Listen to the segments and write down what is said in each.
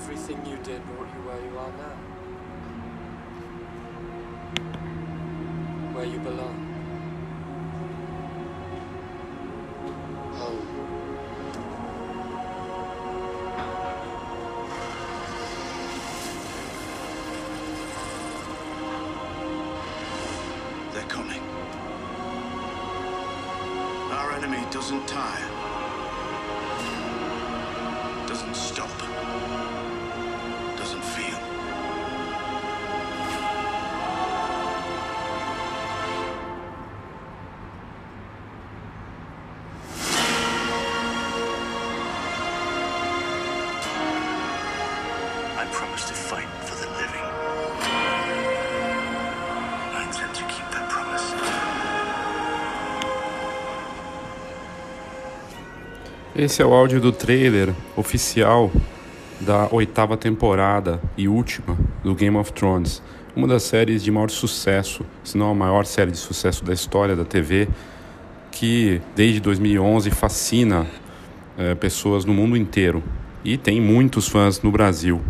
Everything you did brought you where you are now. Where you belong. Home. They're coming. Our enemy doesn't tire, promise to fight for the living. I intend to keep that promise. Esse é o áudio do trailer oficial da oitava temporada e última do Game of Thrones, uma das séries de maior sucesso, se não a maior série de sucesso da história da TV, que desde 2011 fascina eh, pessoas no mundo inteiro e tem muitos fãs no Brasil.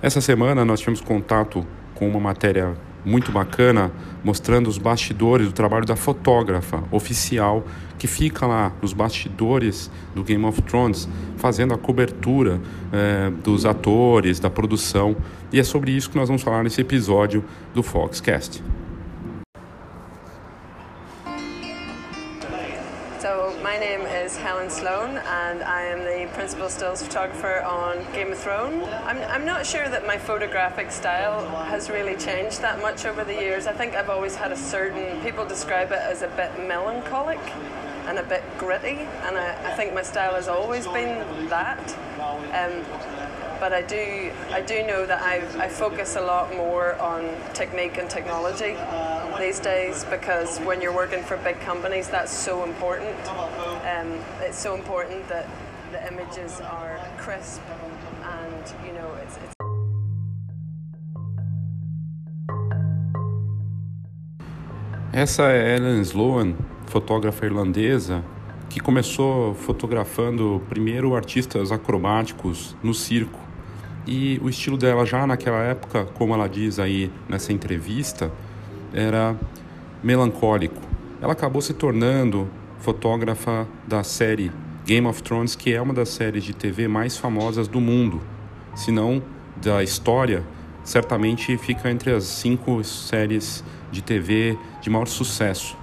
Essa semana nós tivemos contato com uma matéria muito bacana mostrando os bastidores do trabalho da fotógrafa oficial que fica lá nos bastidores do Game of Thrones fazendo a cobertura eh, dos atores, da produção. E é sobre isso que nós vamos falar nesse episódio do Foxcast. And I am the principal stills photographer on Game of Thrones. I'm, I'm not sure that my photographic style has really changed that much over the years. I think I've always had a certain people describe it as a bit melancholic and a bit gritty, and I, I think my style has always been that. Um, but I do I do know that I, I focus a lot more on technique and technology these days because when you're working for big companies that's so important um, it's so important that the images are crisp and you know it's, it's Essa é Ellen Sloan, fotógrafa irlandesa, que começou fotografando primeiro artistas acrobáticos no circo. E o estilo dela já naquela época, como ela diz aí nessa entrevista, era melancólico. Ela acabou se tornando fotógrafa da série Game of Thrones, que é uma das séries de TV mais famosas do mundo, se não da história, certamente fica entre as cinco séries de TV de maior sucesso.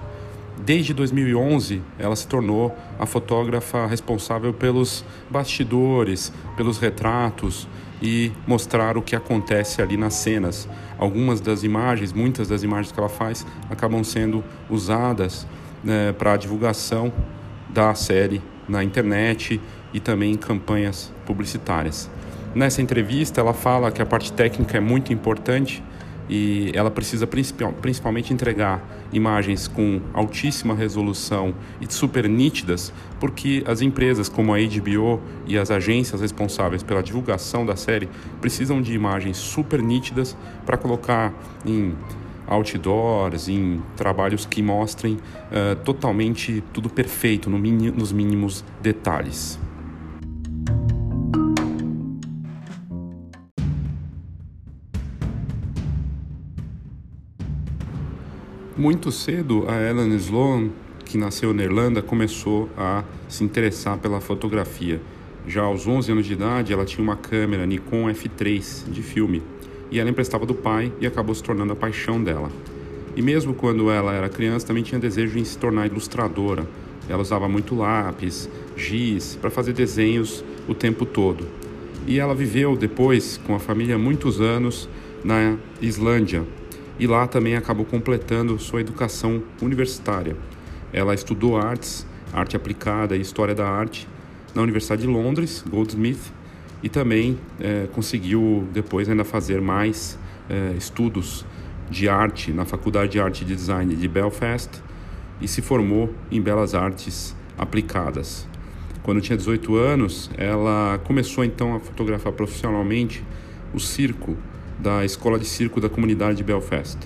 Desde 2011, ela se tornou a fotógrafa responsável pelos bastidores, pelos retratos e mostrar o que acontece ali nas cenas. Algumas das imagens, muitas das imagens que ela faz, acabam sendo usadas né, para a divulgação da série na internet e também em campanhas publicitárias. Nessa entrevista, ela fala que a parte técnica é muito importante e ela precisa principal- principalmente entregar imagens com altíssima resolução e super nítidas, porque as empresas como a HBO e as agências responsáveis pela divulgação da série precisam de imagens super nítidas para colocar em outdoors, em trabalhos que mostrem eh, totalmente tudo perfeito, no nos mínimos detalhes. Muito cedo, a Ellen Sloan, que nasceu na Irlanda, começou a se interessar pela fotografia. Já aos 11 anos de idade, ela tinha uma câmera Nikon F3 de filme e ela emprestava do pai e acabou se tornando a paixão dela. E mesmo quando ela era criança, também tinha desejo em se tornar ilustradora. Ela usava muito lápis, giz, para fazer desenhos o tempo todo. E ela viveu depois com a família muitos anos na Islândia. E lá também acabou completando sua educação universitária. Ela estudou artes, arte aplicada e história da arte na Universidade de Londres, Goldsmith, e também é, conseguiu depois ainda fazer mais é, estudos de arte na Faculdade de Arte e Design de Belfast e se formou em Belas Artes Aplicadas. Quando tinha 18 anos, ela começou então a fotografar profissionalmente o circo da Escola de Circo da comunidade de Belfast.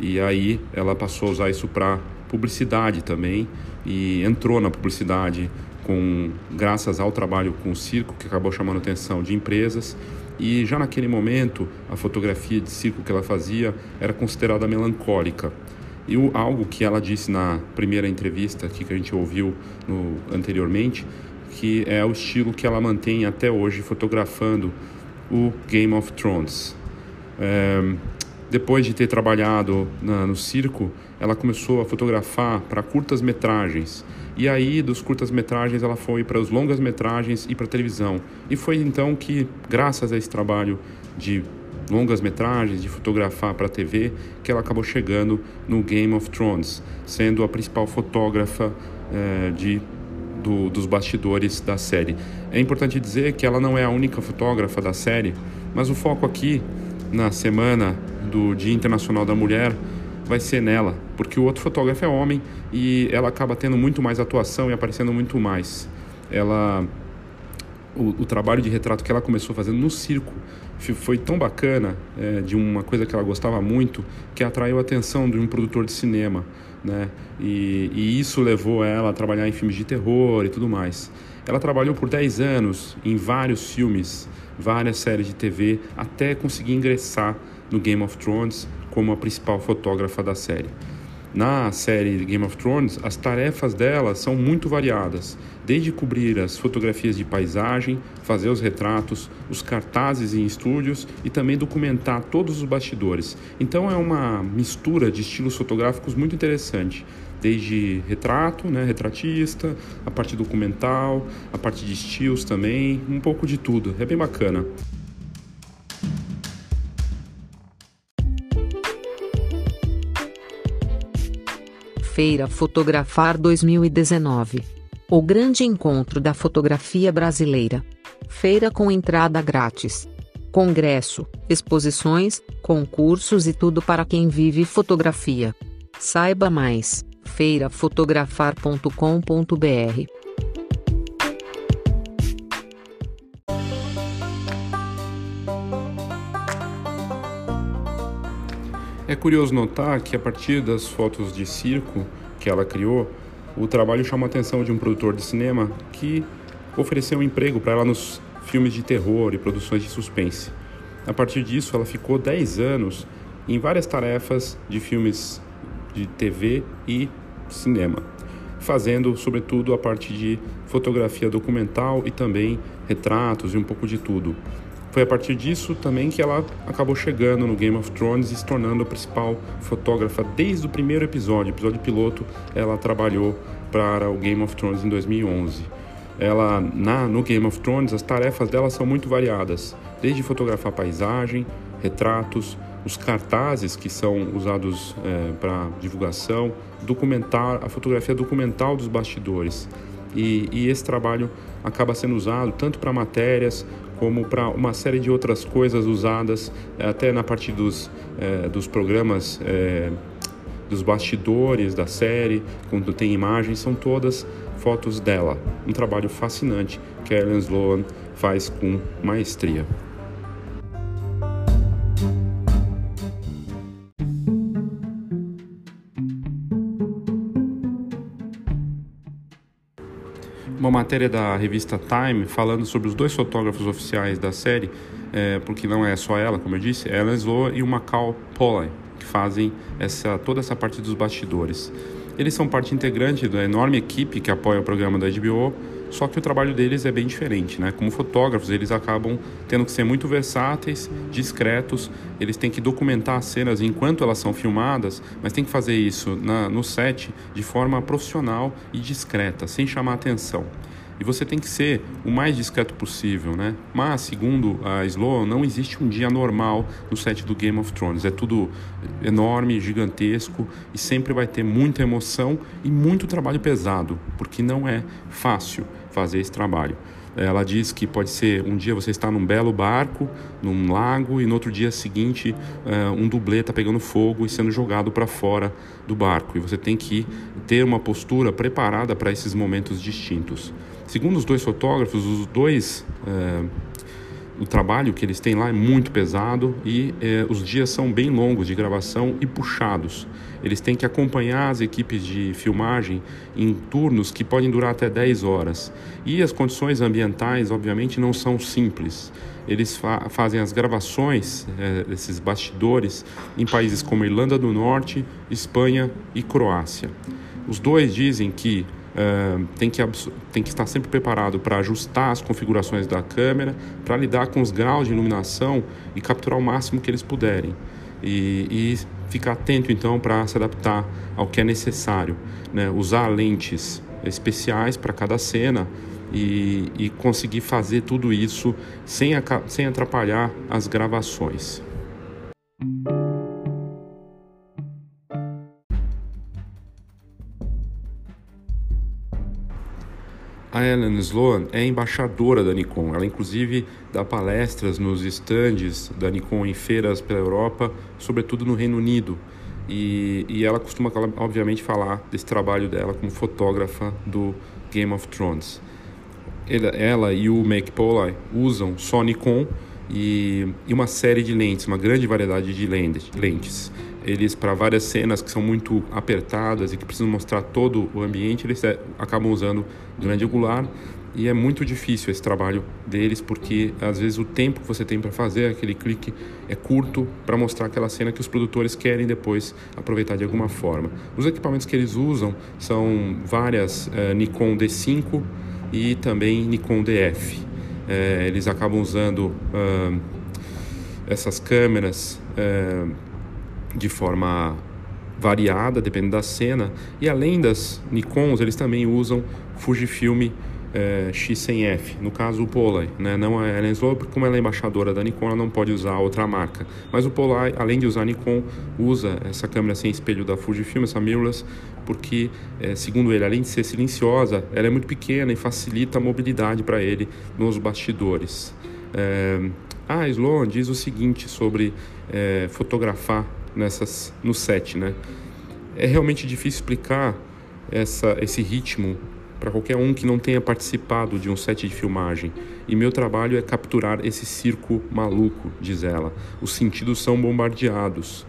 E aí ela passou a usar isso para publicidade também e entrou na publicidade com graças ao trabalho com o circo que acabou chamando a atenção de empresas. E já naquele momento a fotografia de circo que ela fazia era considerada melancólica. E o, algo que ela disse na primeira entrevista aqui que a gente ouviu no, anteriormente que é o estilo que ela mantém até hoje fotografando o Game of Thrones é, depois de ter trabalhado na, no circo ela começou a fotografar para curtas metragens e aí, dos curtas-metragens, ela foi para os longas-metragens e para televisão. E foi então que, graças a esse trabalho de longas-metragens, de fotografar para TV, que ela acabou chegando no Game of Thrones, sendo a principal fotógrafa eh, de, do, dos bastidores da série. É importante dizer que ela não é a única fotógrafa da série, mas o foco aqui, na semana do Dia Internacional da Mulher, vai ser nela, porque o outro fotógrafo é homem e ela acaba tendo muito mais atuação e aparecendo muito mais. Ela o, o trabalho de retrato que ela começou fazendo no circo foi tão bacana, é, de uma coisa que ela gostava muito, que atraiu a atenção de um produtor de cinema, né? E, e isso levou ela a trabalhar em filmes de terror e tudo mais. Ela trabalhou por 10 anos em vários filmes, várias séries de TV, até conseguir ingressar no Game of Thrones como a principal fotógrafa da série. Na série Game of Thrones, as tarefas dela são muito variadas, desde cobrir as fotografias de paisagem, fazer os retratos, os cartazes em estúdios e também documentar todos os bastidores. Então é uma mistura de estilos fotográficos muito interessante, desde retrato, né, retratista, a parte documental, a parte de estilos também, um pouco de tudo. É bem bacana. Feira Fotografar 2019. O grande encontro da fotografia brasileira. Feira com entrada grátis. Congresso, exposições, concursos e tudo para quem vive fotografia. Saiba mais: feirafotografar.com.br. É curioso notar que a partir das fotos de circo que ela criou, o trabalho chama a atenção de um produtor de cinema que ofereceu um emprego para ela nos filmes de terror e produções de suspense. A partir disso, ela ficou 10 anos em várias tarefas de filmes de TV e cinema, fazendo sobretudo a parte de fotografia documental e também retratos e um pouco de tudo. Foi a partir disso também que ela acabou chegando no Game of Thrones e se tornando a principal fotógrafa desde o primeiro episódio, episódio piloto. Ela trabalhou para o Game of Thrones em 2011. Ela na no Game of Thrones as tarefas dela são muito variadas, desde fotografar paisagem, retratos, os cartazes que são usados é, para divulgação, documentar a fotografia documental dos bastidores. E, e esse trabalho acaba sendo usado tanto para matérias como para uma série de outras coisas usadas eh, até na parte dos, é, dos programas é, dos bastidores da série, quando tem imagens, são todas fotos dela. Um trabalho fascinante que a Ellen Sloan faz com maestria. Matéria da revista Time falando sobre os dois fotógrafos oficiais da série, é, porque não é só ela, como eu disse, é Ellen Sloan e o Macau Polley, que fazem essa, toda essa parte dos bastidores. Eles são parte integrante da enorme equipe que apoia o programa da HBO só que o trabalho deles é bem diferente, né? Como fotógrafos, eles acabam tendo que ser muito versáteis, discretos, eles têm que documentar as cenas enquanto elas são filmadas, mas tem que fazer isso na, no set de forma profissional e discreta, sem chamar atenção. E você tem que ser o mais discreto possível, né? Mas, segundo a Sloan, não existe um dia normal no set do Game of Thrones. É tudo enorme, gigantesco e sempre vai ter muita emoção e muito trabalho pesado, porque não é fácil fazer esse trabalho. Ela diz que pode ser um dia você está num belo barco, num lago, e no outro dia seguinte uh, um dublê está pegando fogo e sendo jogado para fora do barco. E você tem que ter uma postura preparada para esses momentos distintos. Segundo os dois fotógrafos, os dois. Uh, o trabalho que eles têm lá é muito pesado e eh, os dias são bem longos de gravação e puxados. Eles têm que acompanhar as equipes de filmagem em turnos que podem durar até 10 horas. E as condições ambientais, obviamente, não são simples. Eles fa fazem as gravações eh, desses bastidores em países como Irlanda do Norte, Espanha e Croácia. Os dois dizem que Tem, que, tem que estar sempre preparado para ajustar as configurações da câmera, para lidar com os graus de iluminação e capturar o máximo que eles puderem. E, e ficar atento então para se adaptar ao que é necessário. Né? Usar lentes especiais para cada cena e, e, conseguir fazer tudo isso sem, sem atrapalhar as gravações. A Ellen Sloan é embaixadora da Nikon. Ela, inclusive, dá palestras nos estandes da Nikon em feiras pela Europa, sobretudo no Reino Unido. E, e ela costuma, obviamente, falar desse trabalho dela como fotógrafa do Game of Thrones. Ela, ela e o Make Polai usam só Nikon e, e uma série de lentes, uma grande variedade de lentes eles para várias cenas que são muito apertadas e que precisam mostrar todo o ambiente, eles é, acabam usando grande angular e é muito difícil esse trabalho deles porque às vezes o tempo que você tem para fazer aquele clique é curto para mostrar aquela cena que os produtores querem depois aproveitar de alguma forma. Os equipamentos que eles usam são várias é, Nikon D5 e também Nikon DF. É, eles acabam usando uh, essas câmeras uh, de forma variada, dependendo da cena. E além das Nikons, eles também usam Fujifilm é, X100F, no caso o Polai, né? não a Ellen Slow, porque como ela é embaixadora da Nikon, ela não pode usar outra marca. Mas o Polai, além de usar a Nikon, usa essa câmera sem espelho da Fujifilm, essa mirrorless, porque, é, segundo ele, além de ser silenciosa, ela é muito pequena e facilita a mobilidade para ele nos bastidores. É, a Sloan diz o seguinte sobre é, fotografar nessas no set, né? É realmente difícil explicar essa, esse ritmo para qualquer um que não tenha participado de um set de filmagem. E meu trabalho é capturar esse circo maluco, diz ela. Os sentidos são bombardeados.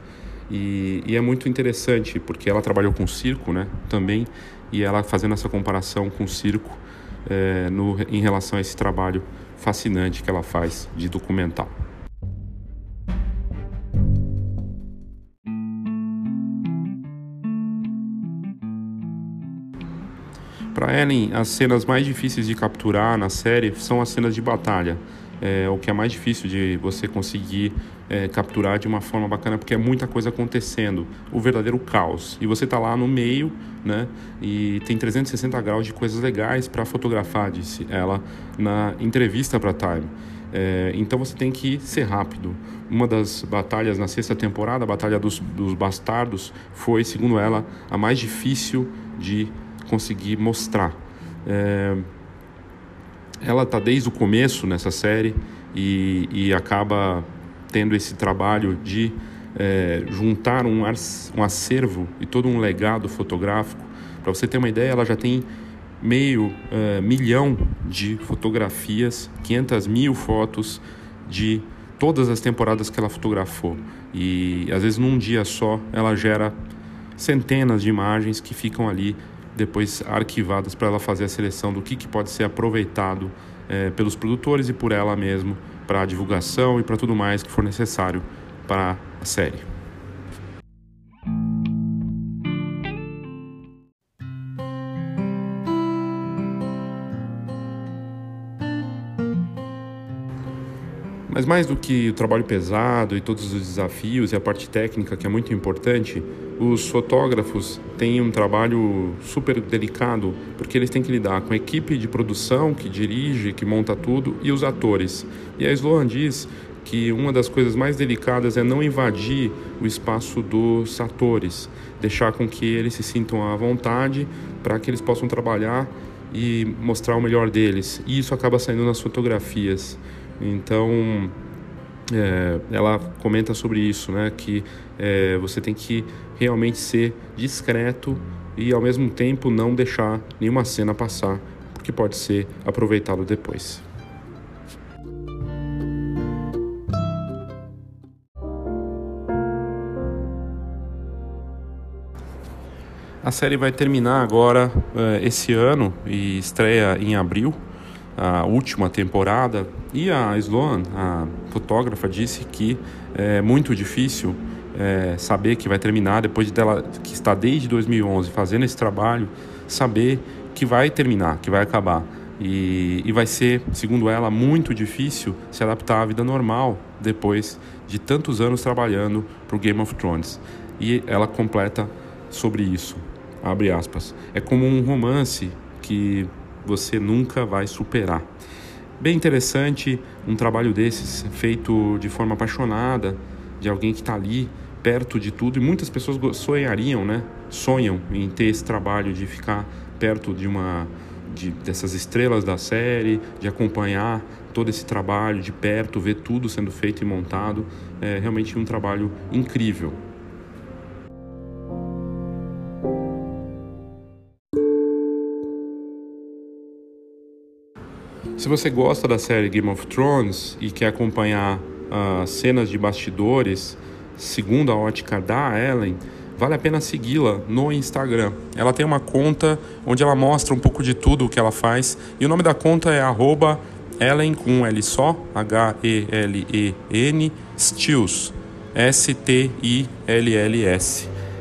E, e, é muito interessante porque ela trabalhou com circo, né? Também e ela fazendo essa comparação com o circo é, no, em relação a esse trabalho fascinante que ela faz de documental. Para Ellen, as cenas mais difíceis de capturar na série são as cenas de batalha. É o que é mais difícil de você conseguir é, capturar de uma forma bacana, porque é muita coisa acontecendo, o verdadeiro caos. E você está lá no meio, né? E tem 360 graus de coisas legais para fotografar, disse ela na entrevista para Time. É, então você tem que ser rápido. Uma das batalhas na sexta temporada, a Batalha dos, dos Bastardos, foi, segundo ela, a mais difícil de conseguir mostrar. É, ela está desde o começo nessa série e, e acaba tendo esse trabalho de é, juntar um, um acervo e todo um legado fotográfico. Para você ter uma ideia, ela já tem meio é, milhão de fotografias, 500 mil fotos de todas as temporadas que ela fotografou. E às vezes num dia só ela gera centenas de imagens que ficam ali depois arquivadas para ela fazer a seleção do que, que pode ser aproveitado é, pelos produtores e por ela mesmo para a divulgação e para tudo mais que for necessário para a série. Mas mais do que o trabalho pesado e todos os desafios e a parte técnica que é muito importante, os fotógrafos têm um trabalho super delicado, porque eles têm que lidar com a equipe de produção que dirige, que monta tudo, e os atores. E a Sloan diz que uma das coisas mais delicadas é não invadir o espaço dos atores, deixar com que eles se sintam à vontade para que eles possam trabalhar e mostrar o melhor deles. E isso acaba saindo nas fotografias. Então, é, ela comenta sobre isso, né? Que é, você tem que realmente ser discreto e ao mesmo tempo não deixar nenhuma cena passar, porque pode ser aproveitado depois. A série vai terminar agora uh, esse ano e estreia em abril, a última temporada. E a Sloan, a fotógrafa, disse que é muito difícil é, saber que vai terminar depois dela que está desde 2011 fazendo esse trabalho, saber que vai terminar, que vai acabar. E, e vai ser, segundo ela, muito difícil se adaptar à vida normal depois de tantos anos trabalhando para o Game of Thrones. E ela completa sobre isso abre aspas. É como um romance que você nunca vai superar. Bem interessante um trabalho desses feito de forma apaixonada, de alguém que está ali perto de tudo e muitas pessoas sonhariam, né? Sonham em ter esse trabalho de ficar perto de uma de, dessas estrelas da série, de acompanhar todo esse trabalho de perto, ver tudo sendo feito e montado. É realmente um trabalho incrível. Se você gosta da série Game of Thrones e quer acompanhar uh, cenas de bastidores, segundo a ótica da Ellen, vale a pena segui-la no Instagram. Ela tem uma conta onde ela mostra um pouco de tudo o que ela faz e o nome da conta é Ellen com L só, H-E-L-E-N, Stills, S-T-I-L-L-S.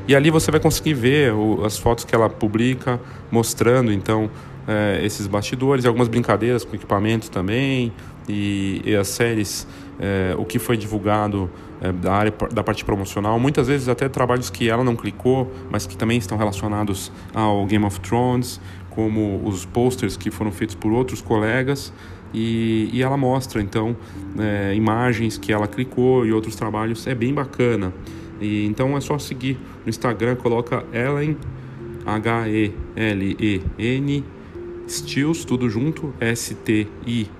E ali você vai conseguir ver o, as fotos que ela publica, mostrando então é, esses bastidores, algumas brincadeiras com equipamentos também e, e as séries, é, o que foi divulgado é, da área da parte promocional, muitas vezes até trabalhos que ela não clicou, mas que também estão relacionados ao Game of Thrones, como os posters que foram feitos por outros colegas. E, e ela mostra então é, imagens que ela clicou e outros trabalhos, é bem bacana. E, então é só seguir no Instagram, coloca Ellen H-E-L-E-N Stills, tudo junto, S-T-I-L-L-S,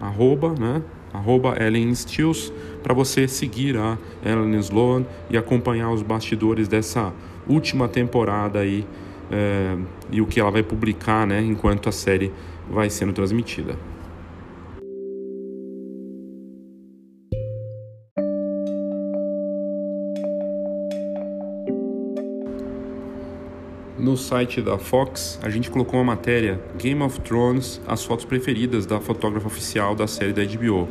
arroba, né? Arroba Ellen Stills, para você seguir a Ellen Sloan e acompanhar os bastidores dessa última temporada aí é, e o que ela vai publicar, né? Enquanto a série vai sendo transmitida. No site da Fox, a gente colocou uma matéria Game of Thrones, as fotos preferidas da fotógrafa oficial da série da HBO.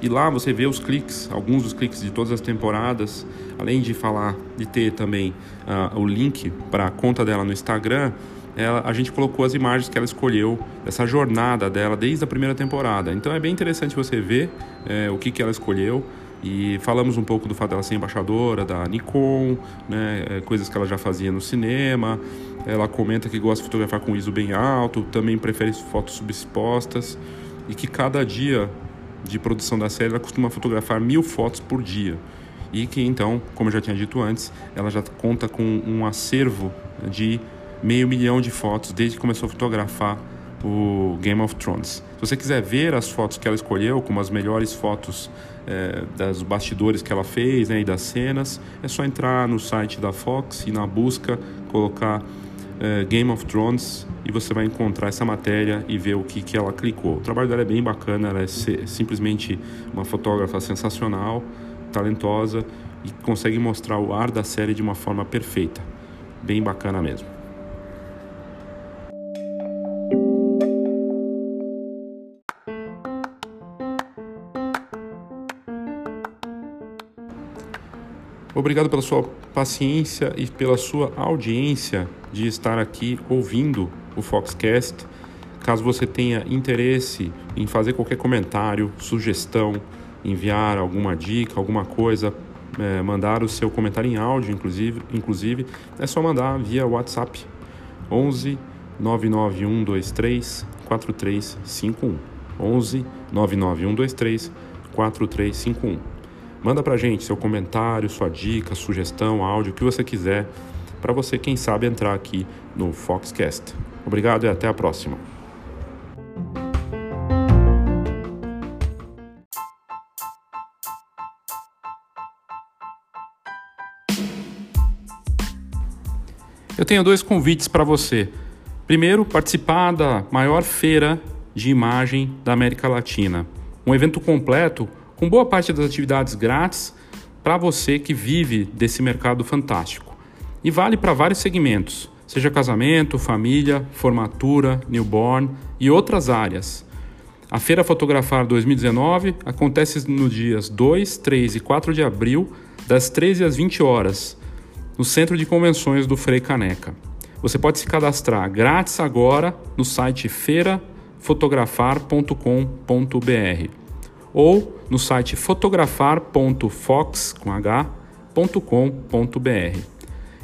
E lá você vê os cliques, alguns dos cliques de todas as temporadas, além de falar, de ter também uh, o link para a conta dela no Instagram, ela, a gente colocou as imagens que ela escolheu dessa jornada dela desde a primeira temporada. Então é bem interessante você ver é, o que, que ela escolheu. E falamos um pouco do fato dela ser embaixadora da Nikon, né, é, coisas que ela já fazia no cinema. Ela comenta que gosta de fotografar com ISO bem alto, também prefere fotos subexpostas e que cada dia de produção da série ela costuma fotografar mil fotos por dia. E que então, como eu já tinha dito antes, ela já conta com um acervo de meio milhão de fotos desde que começou a fotografar o Game of Thrones. Se você quiser ver as fotos que ela escolheu, como as melhores fotos é, das bastidores que ela fez né, e das cenas, é só entrar no site da Fox e na busca colocar é, Game of Thrones e você vai encontrar essa matéria e ver o que, que ela clicou. O trabalho dela é bem bacana, ela é simplesmente uma fotógrafa sensacional, talentosa e consegue mostrar o ar da série de uma forma perfeita. Bem bacana mesmo. Obrigado pela sua paciência e pela sua audiência de estar aqui ouvindo o Foxcast. Caso você tenha interesse em fazer qualquer comentário, sugestão, enviar alguma dica, alguma coisa, é, mandar o seu comentário em áudio, inclusive, inclusive, é só mandar via WhatsApp 11 99123 4351. 11 99123 4351. Manda pra gente seu comentário, sua dica, sugestão, áudio, o que você quiser, para você, quem sabe, entrar aqui no Foxcast. Obrigado e até a próxima. Eu tenho dois convites para você. Primeiro, participar da maior feira de imagem da América Latina. Um evento completo com boa parte das atividades grátis para você que vive desse mercado fantástico. E vale para vários segmentos, seja casamento, família, formatura, newborn e outras áreas. A Feira Fotografar 2019 acontece nos dias 2, 3 e 4 de abril, das 13 às 20 horas no Centro de Convenções do Frei Caneca. Você pode se cadastrar grátis agora no site feirafotografar.com.br ou no site fotografar.fox.com.br.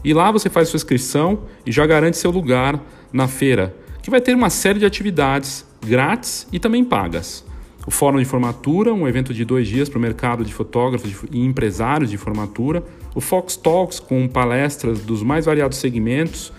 E lá você faz sua inscrição e já garante seu lugar na feira, que vai ter uma série de atividades grátis e também pagas. O Fórum de Formatura, um evento de dois dias para o mercado de fotógrafos e empresários de formatura. O Fox Talks, com palestras dos mais variados segmentos,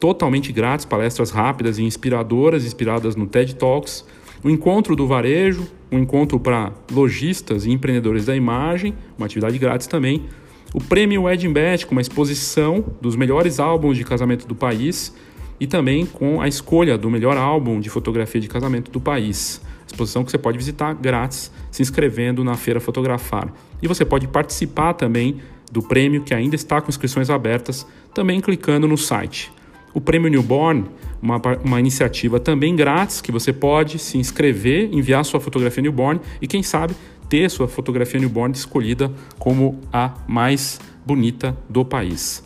totalmente grátis, palestras rápidas e inspiradoras, inspiradas no TED Talks. O Encontro do Varejo, um encontro para lojistas e empreendedores da imagem, uma atividade grátis também. O Prêmio Wedding Bet, com uma exposição dos melhores álbuns de casamento do país e também com a escolha do melhor álbum de fotografia de casamento do país exposição que você pode visitar grátis se inscrevendo na Feira Fotografar. E você pode participar também do prêmio que ainda está com inscrições abertas, também clicando no site. O Prêmio Newborn, uma, uma iniciativa também grátis que você pode se inscrever, enviar sua fotografia newborn e, quem sabe, ter sua fotografia newborn escolhida como a mais bonita do país.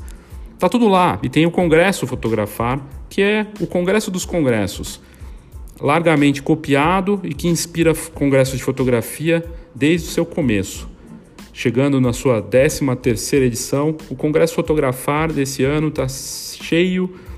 Tá tudo lá e tem o Congresso Fotografar, que é o Congresso dos Congressos largamente copiado e que inspira congressos de fotografia desde o seu começo. Chegando na sua 13ª edição, o Congresso Fotografar desse ano está cheio